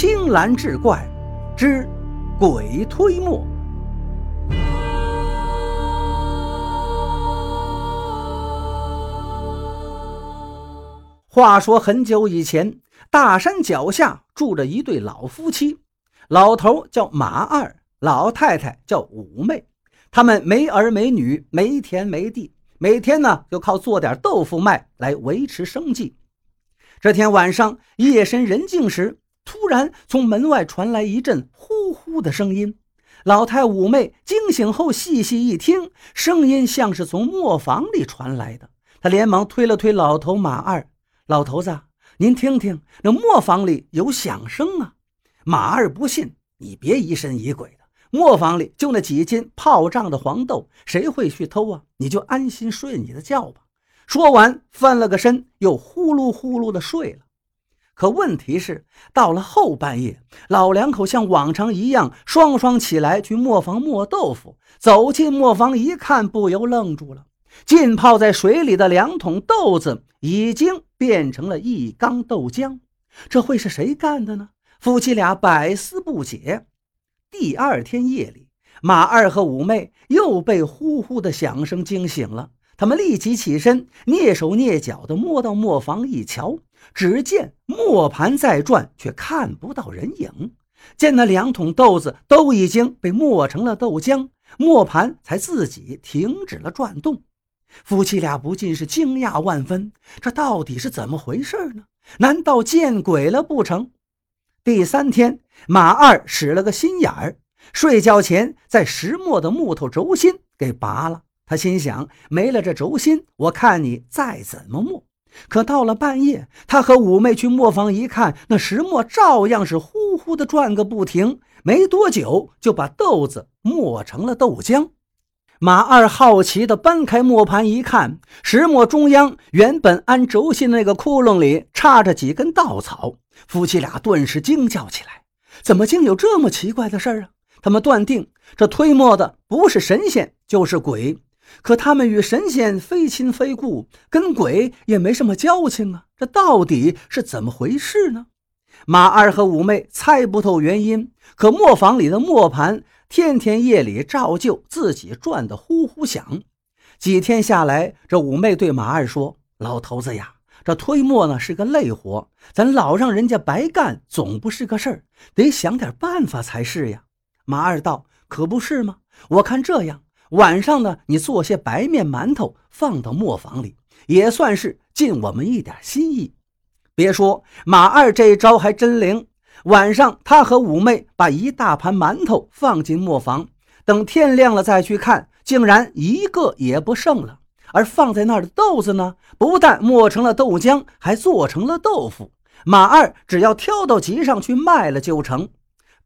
青蓝志怪之鬼推磨。话说很久以前，大山脚下住着一对老夫妻，老头叫马二，老太太叫五妹。他们没儿没女，没田没地，每天呢就靠做点豆腐卖来维持生计。这天晚上夜深人静时，突然从门外传来一阵呼呼的声音。老太妩媚惊醒后细细一听，声音像是从磨坊里传来的。她连忙推了推老头马二。老头子，您听听，那磨坊里有响声啊！马二不信，你别疑神疑鬼的。磨坊里就那几斤泡胀的黄豆，谁会去偷啊？你就安心睡你的觉吧。说完，翻了个身，又呼噜呼噜的睡了。可问题是，到了后半夜，老两口像往常一样，双双起来去磨坊磨豆腐。走进磨坊一看，不由愣住了。浸泡在水里的两桶豆子已经变成了一缸豆浆，这会是谁干的呢？夫妻俩百思不解。第二天夜里，马二和五妹又被呼呼的响声惊醒了。他们立即起身，蹑手蹑脚地摸到磨坊一瞧，只见磨盘在转，却看不到人影。见那两桶豆子都已经被磨成了豆浆，磨盘才自己停止了转动。夫妻俩不禁是惊讶万分，这到底是怎么回事呢？难道见鬼了不成？第三天，马二使了个心眼儿，睡觉前在石磨的木头轴心给拔了。他心想，没了这轴心，我看你再怎么磨。可到了半夜，他和五妹去磨坊一看，那石磨照样是呼呼的转个不停，没多久就把豆子磨成了豆浆。马二好奇地搬开磨盘一看，石磨中央原本安轴心那个窟窿里插着几根稻草。夫妻俩顿时惊叫起来：“怎么竟有这么奇怪的事儿啊？”他们断定这推磨的不是神仙就是鬼，可他们与神仙非亲非故，跟鬼也没什么交情啊！这到底是怎么回事呢？马二和五妹猜不透原因，可磨坊里的磨盘。天天夜里照旧自己转得呼呼响，几天下来，这五妹对马二说：“老头子呀，这推磨呢是个累活，咱老让人家白干，总不是个事儿，得想点办法才是呀。”马二道：“可不是吗？我看这样，晚上呢，你做些白面馒头放到磨坊里，也算是尽我们一点心意。别说马二这一招还真灵。”晚上，他和五妹把一大盘馒头放进磨坊，等天亮了再去看，竟然一个也不剩了。而放在那儿的豆子呢，不但磨成了豆浆，还做成了豆腐。马二只要挑到集上去卖了就成。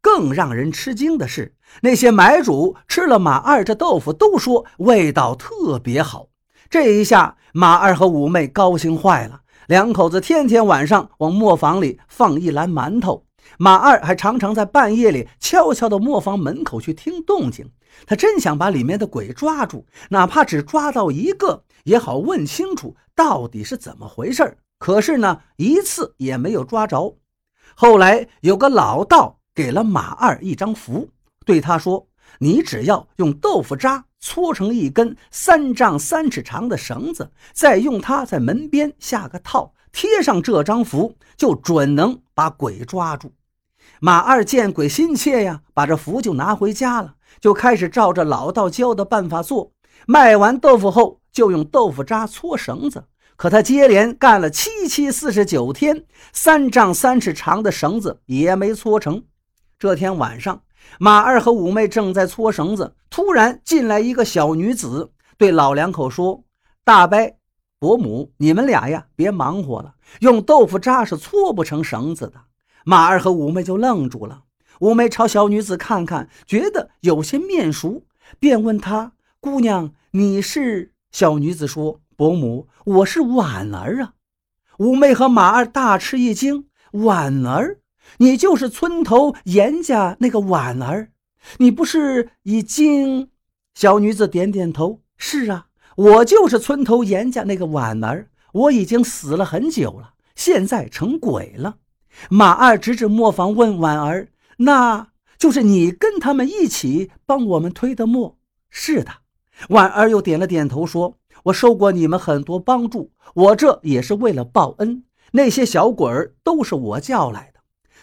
更让人吃惊的是，那些买主吃了马二这豆腐，都说味道特别好。这一下，马二和五妹高兴坏了，两口子天天晚上往磨坊里放一篮馒头。马二还常常在半夜里悄悄到磨坊门口去听动静，他真想把里面的鬼抓住，哪怕只抓到一个也好，问清楚到底是怎么回事可是呢，一次也没有抓着。后来有个老道给了马二一张符，对他说：“你只要用豆腐渣搓成一根三丈三尺长的绳子，再用它在门边下个套。”贴上这张符，就准能把鬼抓住。马二见鬼心切呀，把这符就拿回家了，就开始照着老道教的办法做。卖完豆腐后，就用豆腐渣搓绳子。可他接连干了七七四十九天，三丈三尺长的绳子也没搓成。这天晚上，马二和五妹正在搓绳子，突然进来一个小女子，对老两口说：“大伯。”伯母，你们俩呀，别忙活了，用豆腐渣是搓不成绳子的。马二和五妹就愣住了。五妹朝小女子看看，觉得有些面熟，便问她：“姑娘，你是？”小女子说：“伯母，我是婉儿啊。”五妹和马二大吃一惊：“婉儿，你就是村头严家那个婉儿？你不是已经？”小女子点点头：“是啊。”我就是村头严家那个婉儿，我已经死了很久了，现在成鬼了。马二指指磨坊，问婉儿：“那就是你跟他们一起帮我们推的磨？”“是的。”婉儿又点了点头，说：“我受过你们很多帮助，我这也是为了报恩。那些小鬼儿都是我叫来的。”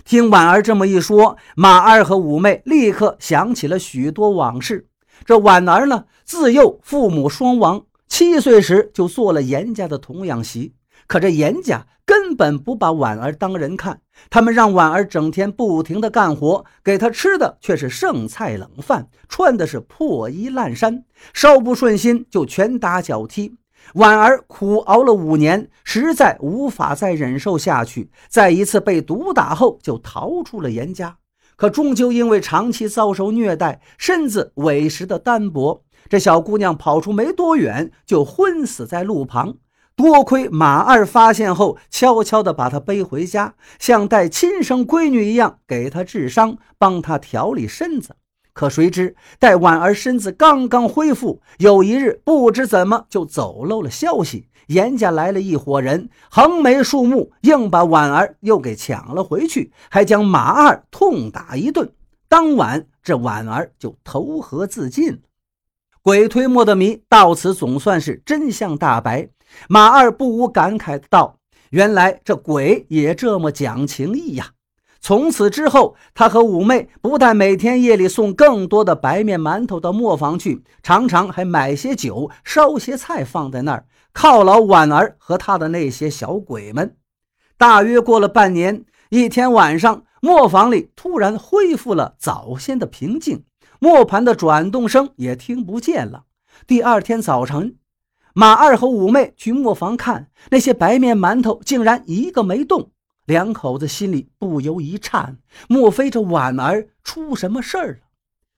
听婉儿这么一说，马二和五妹立刻想起了许多往事。这婉儿呢，自幼父母双亡，七岁时就做了严家的童养媳。可这严家根本不把婉儿当人看，他们让婉儿整天不停地干活，给她吃的却是剩菜冷饭，穿的是破衣烂衫，稍不顺心就拳打脚踢。婉儿苦熬了五年，实在无法再忍受下去，在一次被毒打后，就逃出了严家。可终究因为长期遭受虐待，身子委实的单薄，这小姑娘跑出没多远，就昏死在路旁。多亏马二发现后，悄悄地把她背回家，像带亲生闺女一样给她治伤，帮她调理身子。可谁知，待婉儿身子刚刚恢复，有一日不知怎么就走漏了消息，严家来了一伙人，横眉竖目，硬把婉儿又给抢了回去，还将马二痛打一顿。当晚，这婉儿就投河自尽了。鬼推磨的谜到此总算是真相大白。马二不无感慨道：“原来这鬼也这么讲情义呀！”从此之后，他和五妹不但每天夜里送更多的白面馒头到磨坊去，常常还买些酒、烧些菜放在那儿犒劳婉儿和他的那些小鬼们。大约过了半年，一天晚上，磨坊里突然恢复了早先的平静，磨盘的转动声也听不见了。第二天早晨。马二和五妹去磨坊看，那些白面馒头竟然一个没动，两口子心里不由一颤，莫非这婉儿出什么事儿了？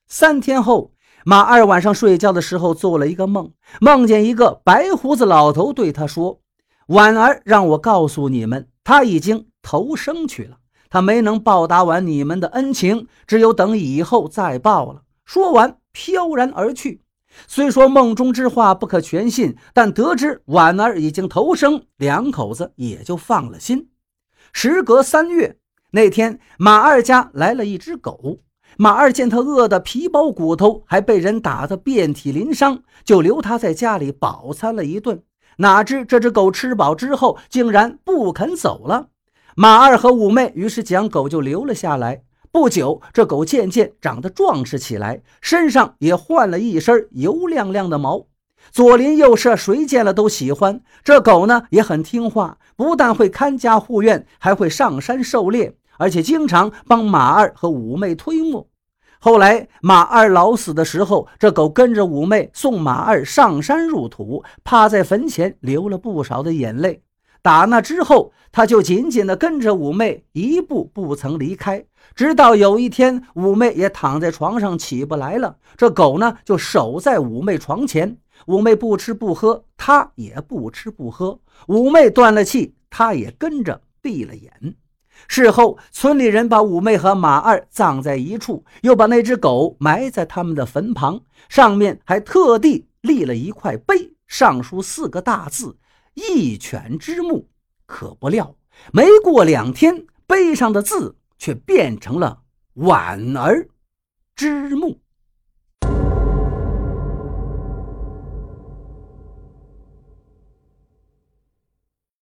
三天后，马二晚上睡觉的时候做了一个梦，梦见一个白胡子老头对他说：“婉儿让我告诉你们，他已经投生去了，他没能报答完你们的恩情，只有等以后再报了。”说完，飘然而去。虽说梦中之话不可全信，但得知婉儿已经投生，两口子也就放了心。时隔三月，那天马二家来了一只狗。马二见他饿得皮包骨头，还被人打得遍体鳞伤，就留他在家里饱餐了一顿。哪知这只狗吃饱之后，竟然不肯走了。马二和五妹于是将狗就留了下来。不久，这狗渐渐长得壮实起来，身上也换了一身油亮亮的毛。左邻右舍谁见了都喜欢这狗呢，也很听话，不但会看家护院，还会上山狩猎，而且经常帮马二和五妹推磨。后来马二老死的时候，这狗跟着五妹送马二上山入土，趴在坟前流了不少的眼泪。打那之后，他就紧紧地跟着五妹，一步不曾离开。直到有一天，五妹也躺在床上起不来了，这狗呢就守在五妹床前。五妹不吃不喝，他也不吃不喝。五妹断了气，他也跟着闭了眼。事后，村里人把五妹和马二葬在一处，又把那只狗埋在他们的坟旁，上面还特地立了一块碑，上书四个大字。一犬之墓，可不料没过两天，碑上的字却变成了“婉儿之墓”。